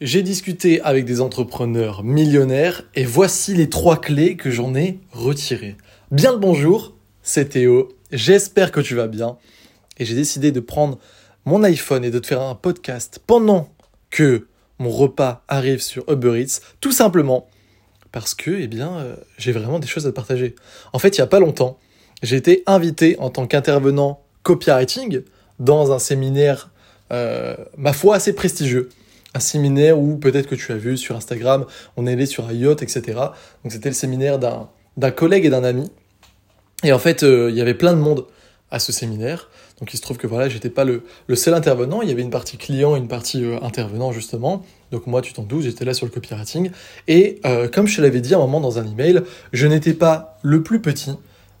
J'ai discuté avec des entrepreneurs millionnaires et voici les trois clés que j'en ai retirées. Bien le bonjour, c'est Théo, j'espère que tu vas bien et j'ai décidé de prendre mon iPhone et de te faire un podcast pendant que mon repas arrive sur Uber Eats, tout simplement parce que eh bien euh, j'ai vraiment des choses à te partager. En fait, il y a pas longtemps, j'ai été invité en tant qu'intervenant copywriting dans un séminaire euh, ma foi assez prestigieux un séminaire où peut-être que tu as vu sur Instagram, on est allé sur un yacht, etc. Donc c'était le séminaire d'un collègue et d'un ami. Et en fait, euh, il y avait plein de monde à ce séminaire. Donc il se trouve que voilà, j'étais pas le, le, seul intervenant, il y avait une partie client et une partie euh, intervenant justement. Donc moi, tu t'en doutes, j'étais là sur le copywriting. Et euh, comme je te l'avais dit à un moment dans un email, je n'étais pas le plus petit,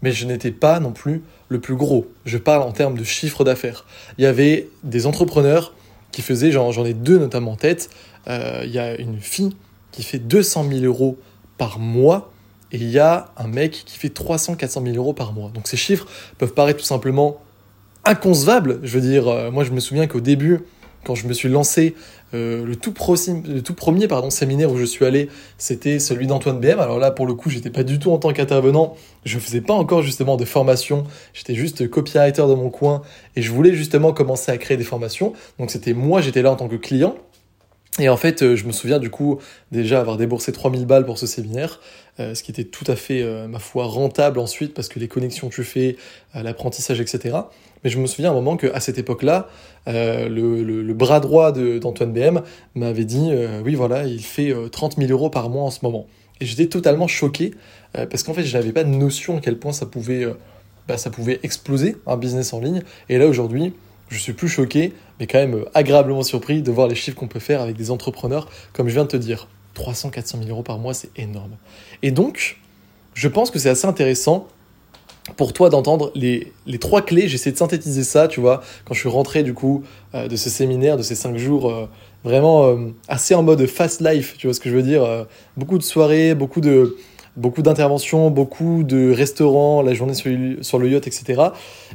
mais je n'étais pas non plus le plus gros. Je parle en termes de chiffre d'affaires. Il y avait des entrepreneurs qui faisait, j'en ai deux notamment en tête, euh, il y a une fille qui fait 200 000 euros par mois et il y a un mec qui fait 300-400 000 euros par mois. Donc ces chiffres peuvent paraître tout simplement inconcevables. Je veux dire, euh, moi je me souviens qu'au début, quand je me suis lancé, euh, le, tout premier séminaire où je suis allé, c'était celui d'Antoine BM. Alors là, pour le coup, j'étais pas du tout en tant qu'intervenant. Je faisais pas encore justement de formation. J'étais juste copywriter dans mon coin et je voulais justement commencer à créer des formations. Donc c'était moi, j'étais là en tant que client. Et en fait, euh, je me souviens du coup déjà avoir déboursé 3000 balles pour ce séminaire, euh, ce qui était tout à fait, ma foi, rentable ensuite parce que les connexions que tu fais, l'apprentissage, etc. Mais je me souviens à un moment qu'à cette époque-là, euh, le, bras droit d'Antoine BM m'avait dit euh, oui, voilà, il fait 30 euh, 000 euros par mois en ce moment. Et j'étais totalement choqué parce qu'en fait, je n'avais pas de notion à quel point ça pouvait, bah, ça pouvait exploser un business en ligne. Et là, aujourd'hui, je suis plus choqué, mais quand même agréablement surpris de voir les chiffres qu'on peut faire avec des entrepreneurs, comme je viens de te dire. 300, 400 000 euros par mois, c'est énorme. Et donc, je pense que c'est assez intéressant pour toi d'entendre les, les, trois clés. J'essaie de synthétiser ça, tu vois, quand je suis rentré du coup euh, de ce séminaire, de ces cinq jours, euh, vraiment euh, assez en mode fast life, tu vois ce que je veux dire. beaucoup de soirées, beaucoup de beaucoup d'interventions, beaucoup de restaurants, la journée sur, sur le yacht, etc.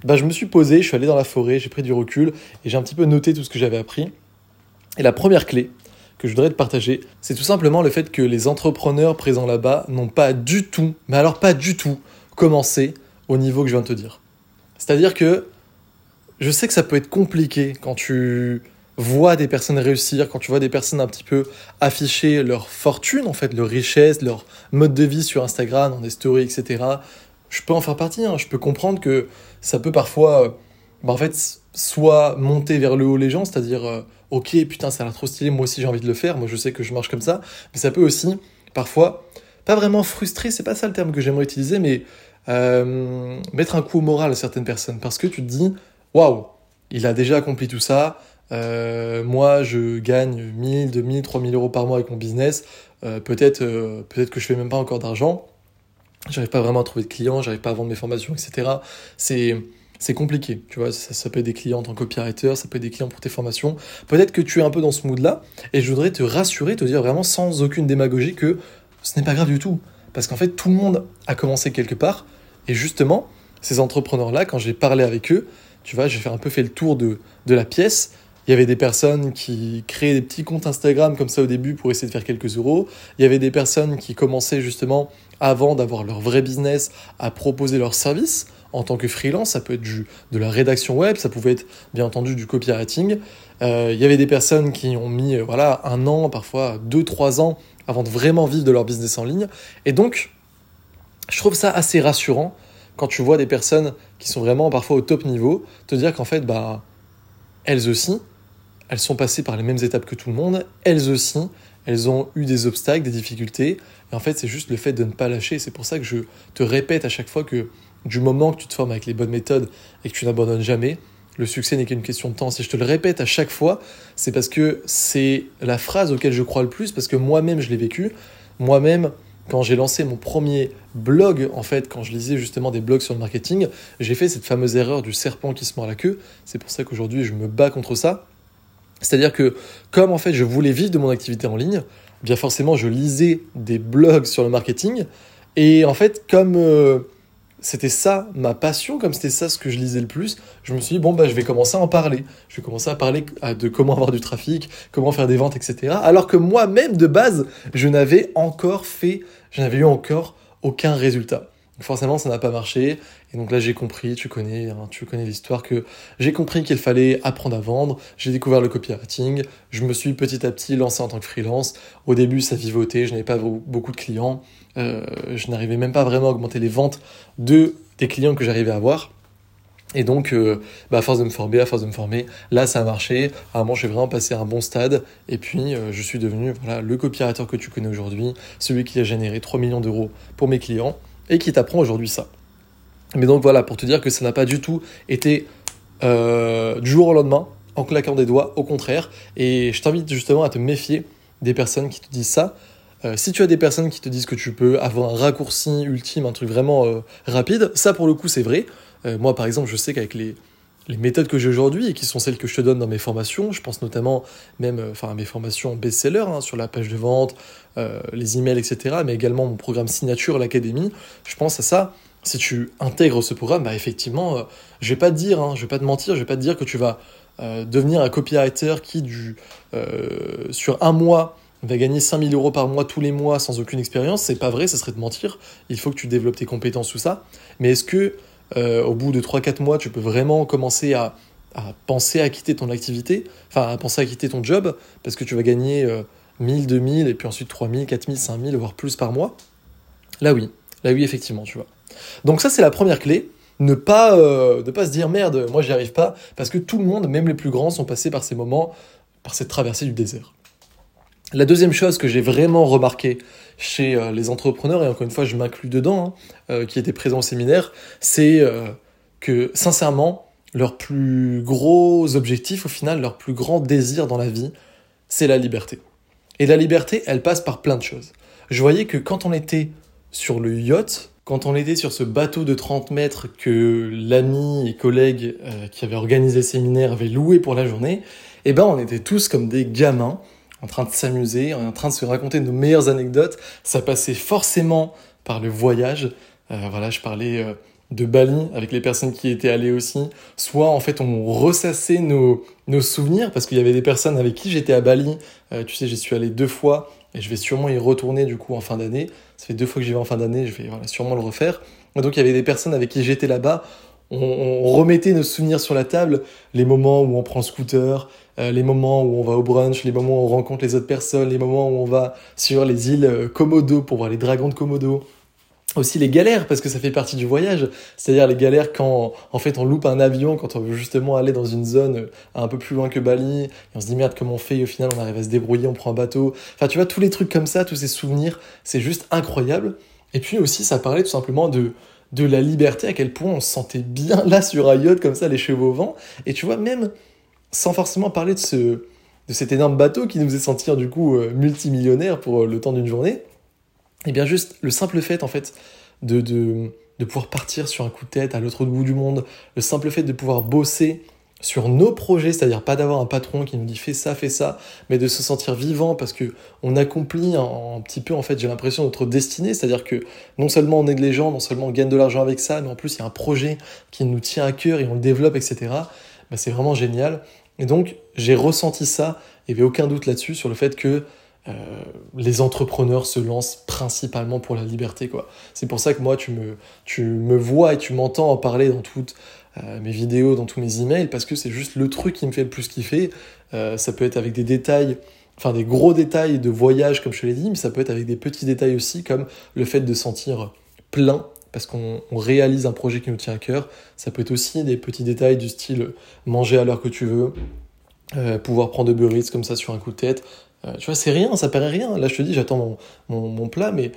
Bah, je me suis posé, je suis allé dans la forêt, j'ai pris du recul et j'ai un petit peu noté tout ce que j'avais appris. Et la première clé que je voudrais te partager, c'est tout simplement le fait que les entrepreneurs présents là-bas n'ont pas du tout, mais alors pas du tout, commencé au niveau que je viens de te dire. C'est-à-dire que je sais que ça peut être compliqué quand tu vois des personnes réussir, quand tu vois des personnes un petit peu afficher leur fortune, en fait, leur richesse, leur mode de vie sur Instagram, dans des stories, etc. Je peux en faire partie, hein. je peux comprendre que ça peut parfois, bah, en fait, soit monter vers le haut les gens, c'est-à-dire, euh, ok, putain, ça a l'air trop stylé, moi aussi j'ai envie de le faire, moi je sais que je marche comme ça, mais ça peut aussi, parfois, pas vraiment frustrer, c'est pas ça le terme que j'aimerais utiliser, mais euh, mettre un coup au moral à certaines personnes parce que tu te dis waouh, il a déjà accompli tout ça. Euh, moi, je gagne 1000, 2000, 3000 euros par mois avec mon business. Euh, peut-être, peut-être que je fais même pas encore d'argent. J'arrive pas vraiment à trouver de clients, j'arrive pas à vendre mes formations, etc. C'est c'est compliqué, tu vois, ça, ça, peut être des clients en tant que copywriter, ça peut être des clients pour tes formations. Peut-être que tu es un peu dans ce mood-là, et je voudrais te rassurer, te dire vraiment sans aucune démagogie que ce n'est pas grave du tout. Parce qu'en fait, tout le monde a commencé quelque part, et justement, ces entrepreneurs-là, quand j'ai parlé avec eux, tu vois, j'ai fait un peu fait le tour de, de la pièce. Il y avait des personnes qui créaient des petits comptes Instagram comme ça au début pour essayer de faire quelques euros. Il y avait des personnes qui commençaient justement, avant d'avoir leur vrai business, à proposer leurs services en tant que freelance. Ça peut être du, de la rédaction web, ça pouvait être bien entendu du copywriting. Euh, il y avait des personnes qui ont mis euh, voilà, un an, parfois deux, trois ans avant de vraiment vivre de leur business en ligne. Et donc, je trouve ça assez rassurant quand tu vois des personnes qui sont vraiment parfois au top niveau, te dire qu'en fait, bah, elles aussi, elles sont passées par les mêmes étapes que tout le monde, elles aussi, elles ont eu des obstacles, des difficultés, et en fait, c'est juste le fait de ne pas lâcher. C'est pour ça que je te répète à chaque fois que du moment que tu te formes avec les bonnes méthodes et que tu n'abandonnes jamais, le succès n'est qu'une question de temps. Si je te le répète à chaque fois, c'est parce que c'est la phrase auquel je crois le plus, parce que moi-même, je l'ai vécu. Moi-même, quand j'ai lancé mon premier blog, en fait, quand je lisais justement des blogs sur le marketing, j'ai fait cette fameuse erreur du serpent qui se mord la queue. C'est pour ça qu'aujourd'hui, je me bats contre ça. C'est-à-dire que, comme en fait, je voulais vivre de mon activité en ligne, bien forcément, je lisais des blogs sur le marketing. Et en fait, comme euh, c'était ça ma passion, comme c'était ça ce que je lisais le plus, je me suis dit, bon, bah, je vais commencer à en parler. Je vais commencer à parler de comment avoir du trafic, comment faire des ventes, etc. Alors que moi-même, de base, je n'avais encore fait, je n'avais eu encore aucun résultat. forcément, ça n'a pas marché. Et donc là, j'ai compris, tu connais, hein, tu connais l'histoire, que j'ai compris qu'il fallait apprendre à vendre. J'ai découvert le copywriting. Je me suis petit à petit lancé en tant que freelance. Au début, ça vivotait. Je n'avais pas beaucoup de clients. Euh, je n'arrivais même pas vraiment à augmenter les ventes de des clients que j'arrivais à avoir. Et donc, euh, bah, à force de me former, à force de me former, là, ça a marché. À un moment, j'ai vraiment passé à un bon stade. Et puis, euh, je suis devenu voilà, le copywriter que tu connais aujourd'hui, celui qui a généré 3 millions d'euros pour mes clients et qui t'apprend aujourd'hui ça. Mais donc voilà, pour te dire que ça n'a pas du tout été du jour au lendemain, en claquant des doigts, au contraire. Et je t'invite justement à te méfier des personnes qui te disent ça. Euh, si tu as des personnes qui te disent que tu peux avoir un raccourci ultime, un truc vraiment euh, rapide, ça pour le coup c'est vrai. moi par exemple, je sais qu'avec les, méthodes que j'ai aujourd'hui et qui sont celles que je te donne dans mes formations, je pense notamment même enfin, à mes formations best-seller hein, sur la page de vente, les emails, etc., mais également mon programme signature, l'académie, je pense à ça si tu intègres ce programme, bah effectivement, euh, je vais pas te dire, hein, je vais pas te mentir, je vais pas te dire que tu vas euh, devenir un copywriter qui, du, euh, sur un mois, va gagner 5000 euros par mois tous les mois sans aucune expérience. C'est pas vrai, ça serait de mentir. Il faut que tu développes tes compétences, tout ça. Mais est-ce que, au bout de 3-4 mois, tu peux vraiment commencer à, penser à quitter ton activité, enfin à penser à quitter ton job, parce que tu vas gagner 1000, 2000, et puis ensuite 3000, 4000, 5000, voire plus par mois? Là oui, là oui, effectivement, tu vois. Donc ça, c'est la première clé. Ne pas, euh, pas se dire merde, moi j'y arrive pas, parce que tout le monde, même les plus grands, sont passés par ces moments, par cette traversée du désert. La deuxième chose que j'ai vraiment remarqué chez euh, les entrepreneurs, et encore une fois je m'inclus dedans, hein, euh, qui étaient présents au séminaire, c'est que sincèrement, leur plus gros objectif au final, leur plus grand désir dans la vie, c'est la liberté. Et la liberté, elle passe par plein de choses. Je voyais que quand on était sur le yacht, quand on était sur ce bateau de 30 mètres que l'ami et collègue euh, qui avait organisé le séminaire avait loué pour la journée, eh ben on était tous comme des gamins en train de s'amuser, en train de se raconter nos meilleures anecdotes. Ça passait forcément par le voyage. Euh, voilà, je parlais euh, de Bali avec les personnes qui étaient allées aussi. Soit en fait on ressassait nos, nos souvenirs parce qu'il y avait des personnes avec qui j'étais à Bali. tu sais, j'y suis allé deux fois et je vais sûrement y retourner du coup en fin d'année. Ça fait deux fois que j'y vais en fin d'année, je vais sûrement le refaire. Donc il y avait des personnes avec qui j'étais là-bas. On, remettait nos souvenirs sur la table, les moments où on prend scooter, euh, les moments où on va au brunch, les moments où on rencontre les autres personnes, les moments où on va sur les îles euh, Komodo pour voir les dragons de Komodo, aussi les galères parce que ça fait partie du voyage. C'est-à-dire les galères quand en fait on loupe un avion quand on veut justement aller dans une zone euh, un peu plus loin que Bali. Et on se dit merde comment on fait? Et au final on arrive à se débrouiller on prend un bateau. Enfin tu vois tous les trucs comme ça tous ces souvenirs c'est juste incroyable. Et puis aussi ça parlait tout simplement de de la liberté à quel point on se sentait bien là sur un comme ça les cheveux au vent. Et tu vois même sans forcément parler de ce cet énorme bateau qui nous faisait sentir du coup euh, multimillionnaire pour euh, le temps d'une journée et eh bien juste le simple fait en fait de, de, de pouvoir partir sur un coup de tête à l'autre bout du monde, le simple fait de pouvoir bosser sur nos projets, c'est-à-dire pas d'avoir un patron qui nous dit fais ça, fais ça, mais de se sentir vivant parce que on accomplit un, petit peu en fait, j'ai l'impression notre destinée, c'est-à-dire que non seulement on aide les gens, non seulement on gagne de l'argent avec ça, mais en plus il y a un projet qui nous tient à cœur et on le développe, etc. Bah, c'est vraiment génial. Et donc j'ai ressenti ça, il n'y avait aucun doute là-dessus sur le fait que euh, les entrepreneurs se lancent principalement pour la liberté. quoi. C'est pour ça que moi, tu me, tu me vois et tu m'entends en parler dans toutes euh, mes vidéos, dans tous mes emails, parce que c'est juste le truc qui me fait le plus kiffer. Euh, ça peut être avec des détails, enfin des gros détails de voyage, comme je te l'ai dit, mais ça peut être avec des petits détails aussi, comme le fait de sentir plein parce qu'on réalise un projet qui nous tient à cœur. Ça peut être aussi des petits détails du style manger à l'heure que tu veux, pouvoir prendre de Eats comme ça sur un coup de tête, euh, tu vois, c'est rien, ça paraît rien. Là, je te dis, j'attends mon, mon, plat, mais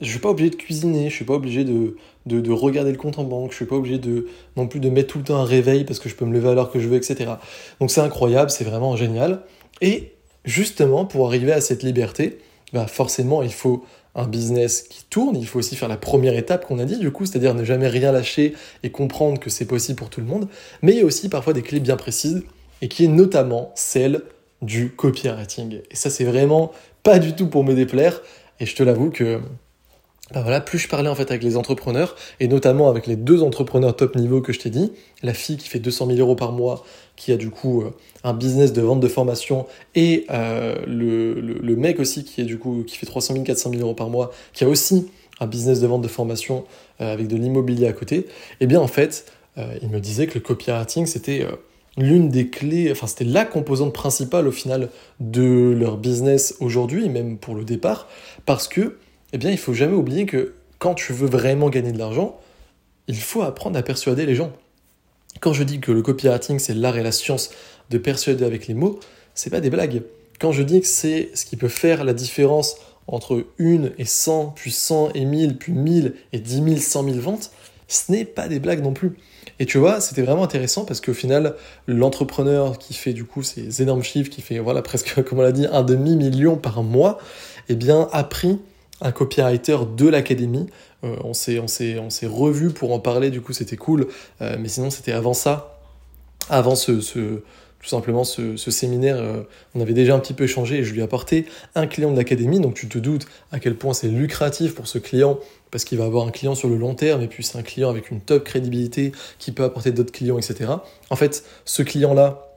je suis pas obligé de cuisiner, je suis pas obligé de, de, de, regarder le compte en banque, je suis pas obligé de non plus de mettre tout le temps un réveil parce que je peux me lever à l'heure que je veux, etc. Donc c'est incroyable, c'est vraiment génial. Et justement, pour arriver à cette liberté, bah forcément, il faut un business qui tourne, il faut aussi faire la première étape qu'on a dit du coup, c'est-à-dire ne jamais rien lâcher et comprendre que c'est possible pour tout le monde, mais il y a aussi parfois des clés bien précises et qui est notamment celle du copywriting. Et ça, c'est vraiment pas du tout pour me déplaire. Et je te l'avoue que bah voilà, plus je parlais en fait avec les entrepreneurs, et notamment avec les deux entrepreneurs top niveau que je t'ai dit, la fille qui fait 200 000 euros par mois, qui a du coup euh, un business de vente de formation, et euh, le, le, mec aussi qui est du coup qui fait 300 000, 400 000 euros par mois, qui a aussi un business de vente de formation euh, avec de l'immobilier à côté, eh bien en fait, il me disait que le copywriting c'était l'une des clés, enfin c'était la composante principale au final de leur business aujourd'hui, même pour le départ, parce que eh bien, il faut jamais oublier que quand tu veux vraiment gagner de l'argent, il faut apprendre à persuader les gens. Quand je dis que le copywriting, c'est l'art et la science de persuader avec les mots, c'est pas des blagues. Quand je dis que c'est ce qui peut faire la différence entre une et 100, puis 100 et 1000, puis 1000 et 10 000, 100 000 ventes, ce n'est pas des blagues non plus. Et tu vois, c'était vraiment intéressant parce qu'au final, l'entrepreneur qui fait du coup ces énormes chiffres, qui fait voilà presque, comme on l'a dit, un demi-million par mois, eh bien, a pris un copywriter de l'académie. Euh, on s'est revu pour en parler. Du coup, c'était cool. Euh, mais sinon, c'était avant ça, avant ce, ce tout simplement ce, ce séminaire. Euh, on avait déjà un petit peu échangé et je lui ai apporté un client de l'académie. Donc, tu te doutes à quel point c'est lucratif pour ce client parce qu'il va avoir un client sur le long terme et puis c'est un client avec une top crédibilité qui peut apporter d'autres clients, etc. En fait, ce client-là,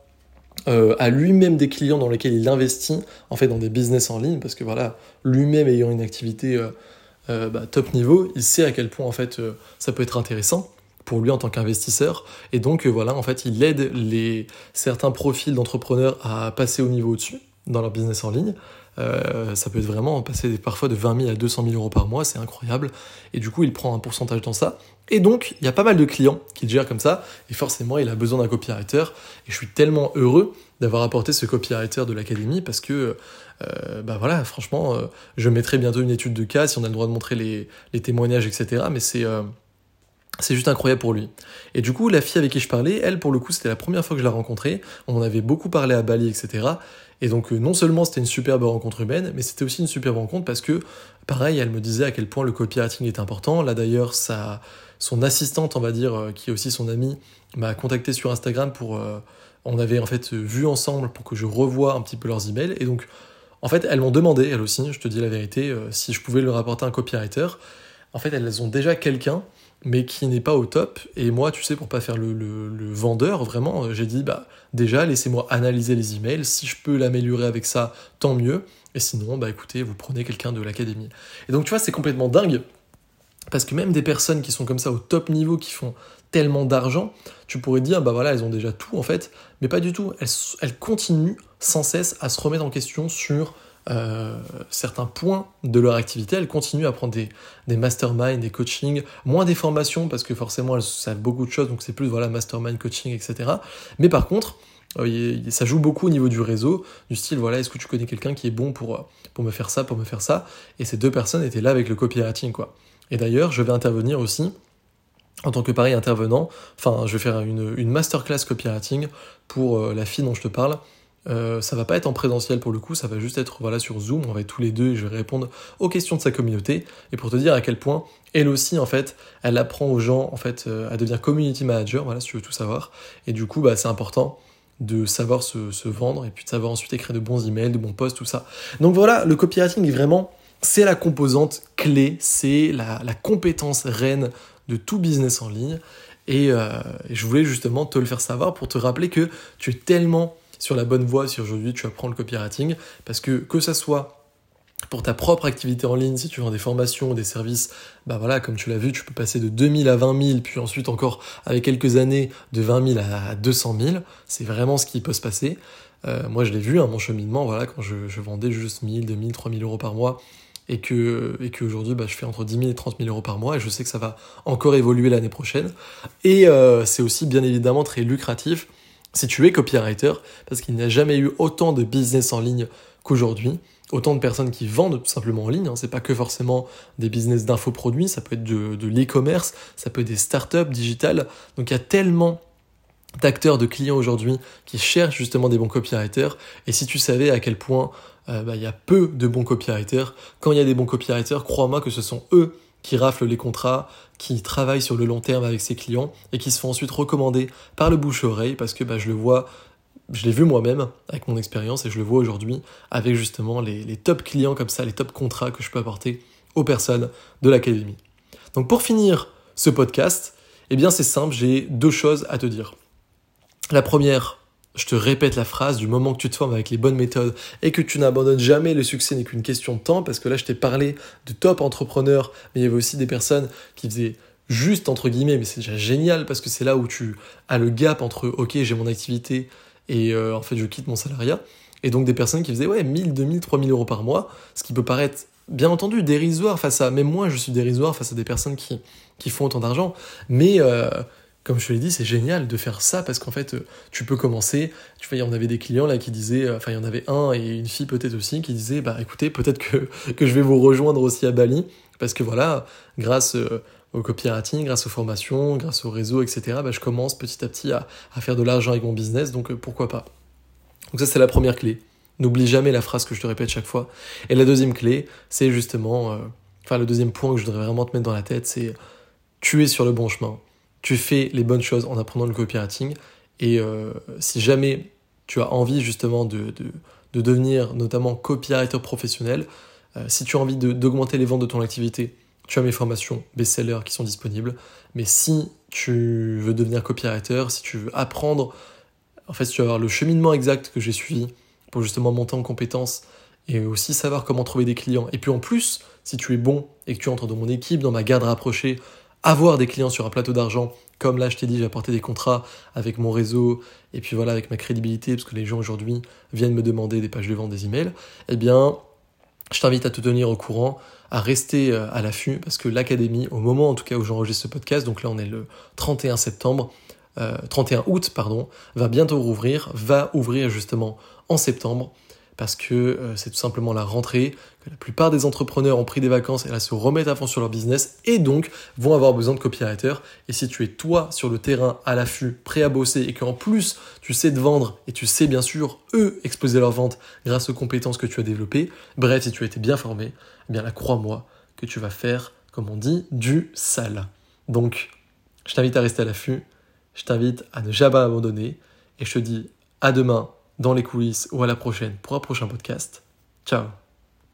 euh, à lui-même des clients dans lesquels il investit en fait dans des business en ligne parce que voilà lui-même ayant une activité euh, euh, bah, top niveau il sait à quel point en fait ça peut être intéressant pour lui en tant qu'investisseur. Et donc voilà en fait il aide les certains profils d'entrepreneurs à passer au niveau au-dessus dans leur business en ligne euh, ça peut être vraiment passer parfois de 20 000 à 200 000 euros par mois, c'est incroyable. Et du coup, il prend un pourcentage dans ça. Et donc, il y a pas mal de clients qui gèrent comme ça. Et forcément, il a besoin d'un copywriter. Et je suis tellement heureux d'avoir apporté ce copywriter de l'académie parce que, euh, bah voilà, franchement, euh, je mettrai bientôt une étude de cas si on a le droit de montrer les, les témoignages, etc. Mais c'est c'est juste incroyable pour lui. Et du coup, la fille avec qui je parlais, elle, pour le coup, c'était la première fois que je la rencontrais. On en avait beaucoup parlé à Bali, etc. Et donc, euh, non seulement c'était une superbe rencontre humaine, mais c'était aussi une superbe rencontre parce que, pareil, elle me disait à quel point le copywriting est important. Là, d'ailleurs, sa, son assistante, on va dire, euh, qui est aussi son amie, m'a contacté sur Instagram pour. Euh, on avait en fait vu ensemble pour que je revoie un petit peu leurs emails. Et donc, en fait, elles m'ont demandé, elles aussi, je te dis la vérité, si je pouvais leur apporter un copywriter. En fait, elles ont déjà quelqu'un mais qui n'est pas au top. Et moi, tu sais, pour pas faire le, le, vendeur, vraiment, euh, j'ai dit, bah, déjà, laissez-moi analyser les emails. Si je peux l'améliorer avec ça, tant mieux. Et sinon, bah, écoutez, vous prenez quelqu'un de l'académie. Et donc, tu vois, c'est complètement dingue. Parce que même des personnes qui sont comme ça au top niveau, qui font tellement d'argent, tu pourrais dire, bah voilà, elles ont déjà tout en fait, mais pas du tout. Elles, elles continuent sans cesse à se remettre en question sur euh, certains points de leur activité, elles continuent à prendre des, masterminds, des coachings, moins des formations parce que forcément elles savent beaucoup de choses, donc c'est plus voilà mastermind, coaching, etc. Mais par contre, euh, ça joue beaucoup au niveau du réseau, du style voilà, est-ce que tu connais quelqu'un qui est bon pour, euh, pour me faire ça, pour me faire ça? Et ces deux personnes étaient là avec le copywriting quoi. Et d'ailleurs, je vais intervenir aussi en tant que pareil intervenant, enfin je vais faire une, une masterclass copywriting pour la fille dont je te parle, euh, ça va pas être en présentiel pour le coup, ça va juste être voilà sur Zoom, on va être tous les deux et je vais répondre aux questions de sa communauté et pour te dire à quel point elle aussi en fait, elle apprend aux gens en fait euh, à devenir community manager, voilà si tu veux tout savoir et du coup bah c'est important de savoir se, vendre et puis de savoir ensuite écrire de bons emails, de bons posts, tout ça. Donc voilà, le copywriting vraiment c'est la composante clé, c'est la, compétence reine de tout business en ligne et, euh, et je voulais justement te le faire savoir pour te rappeler que tu es tellement sur la bonne voie si aujourd'hui tu apprends le copywriting, parce que que ça soit pour ta propre activité en ligne, si tu vends des formations, des services, bah voilà, comme tu l'as vu, tu peux passer de 2000 à 20 000, puis ensuite encore avec quelques années de 20 000 à 200 000. C'est vraiment ce qui peut se passer. Euh, moi, je l'ai vu, hein, mon cheminement, voilà, quand je, vendais juste 1000, 2000, 3000 euros par mois, et que, et qu'aujourd'hui, bah, je fais entre 10 000 et 30 000 euros par mois, et je sais que ça va encore évoluer l'année prochaine. Et euh, c'est aussi bien évidemment très lucratif si tu es copywriter, parce qu'il n'y a jamais eu autant de business en ligne qu'aujourd'hui, autant de personnes qui vendent tout simplement en ligne, hein. c'est pas que forcément des business d'infoproduits, ça peut être de, l'e-commerce, ça peut être des startups digitales, donc il y a tellement d'acteurs, de clients aujourd'hui qui cherchent justement des bons copywriters, et si tu savais à quel point euh, bah, il y a peu de bons copywriters, quand il y a des bons copywriters, crois-moi que ce sont eux qui raflent les contrats, qui travaillent sur le long terme avec ses clients et qui se font ensuite recommander par le bouche-oreille parce que bah, je le vois, je l'ai vu moi-même avec mon expérience et je le vois aujourd'hui avec justement les, les top clients comme ça, les top contrats que je peux apporter aux personnes de l'académie. Donc pour finir ce podcast, eh bien c'est simple, j'ai deux choses à te dire. La première, je te répète la phrase, du moment que tu te formes avec les bonnes méthodes et que tu n'abandonnes jamais, le succès n'est qu'une question de temps, parce que là je t'ai parlé de top entrepreneurs, mais il y avait aussi des personnes qui faisaient juste entre guillemets, mais c'est déjà génial parce que c'est là où tu as le gap entre ok j'ai mon activité et euh, en fait je quitte mon salariat. Et donc des personnes qui faisaient ouais 1000, 2000, 3000 euros par mois, ce qui peut paraître bien entendu dérisoire face à, même moi je suis dérisoire face à des personnes qui, font autant d'argent, mais euh, comme je te l'ai dit, c'est génial de faire ça parce qu'en fait, euh, tu peux commencer. Tu vois, on avait des clients là qui disaient, enfin, il y en avait un et une fille peut-être aussi qui disaient, bah écoutez, peut-être que, je vais vous rejoindre aussi à Bali parce que voilà, grâce au copywriting, grâce aux formations, grâce au réseau, etc., bah, je commence petit à petit à, faire de l'argent avec mon business, donc euh, pourquoi pas. Donc ça c'est la première clé. N'oublie jamais la phrase que je te répète chaque fois. Et la deuxième clé, c'est justement, euh, enfin le deuxième point que je voudrais vraiment te mettre dans la tête, c'est tu es sur le bon chemin. Tu fais les bonnes choses en apprenant le copywriting. Et euh, si jamais tu as envie justement de, de, devenir notamment copywriter professionnel, si tu as envie d'augmenter les ventes de ton activité, tu as mes formations best-sellers qui sont disponibles. Mais si tu veux devenir copywriter, si tu veux apprendre, en fait, tu veux avoir le cheminement exact que j'ai suivi pour justement monter en compétences et aussi savoir comment trouver des clients. Et puis en plus, si tu es bon et que tu entres dans mon équipe, dans ma garde rapprochée, avoir des clients sur un plateau d'argent, comme là je t'ai dit, j'ai apporté des contrats avec mon réseau et puis voilà, avec ma crédibilité, parce que les gens aujourd'hui viennent me demander des pages de vente, des emails, eh bien, je t'invite à te tenir au courant, à rester euh, à l'affût, parce que l'académie, au moment en tout cas où j'enregistre ce podcast, donc là on est le 31 septembre, 31 euh, août, pardon, va bientôt rouvrir, va ouvrir justement en septembre parce que euh, c'est tout simplement la rentrée, que la plupart des entrepreneurs ont pris des vacances et là se remettent à fond sur leur business et donc vont avoir besoin de copywriters. Et si tu es toi sur le terrain à l'affût, prêt à bosser et qu'en plus tu sais te vendre et tu sais bien sûr eux exposer leur vente grâce aux compétences que tu as développées, bref, si tu as été bien formé, eh bien là crois-moi que tu vas faire, comme on dit, du sale. Donc, je t'invite à rester à l'affût, je t'invite à ne jamais abandonner et je te dis à demain dans les coulisses ou à la prochaine pour un prochain podcast. Ciao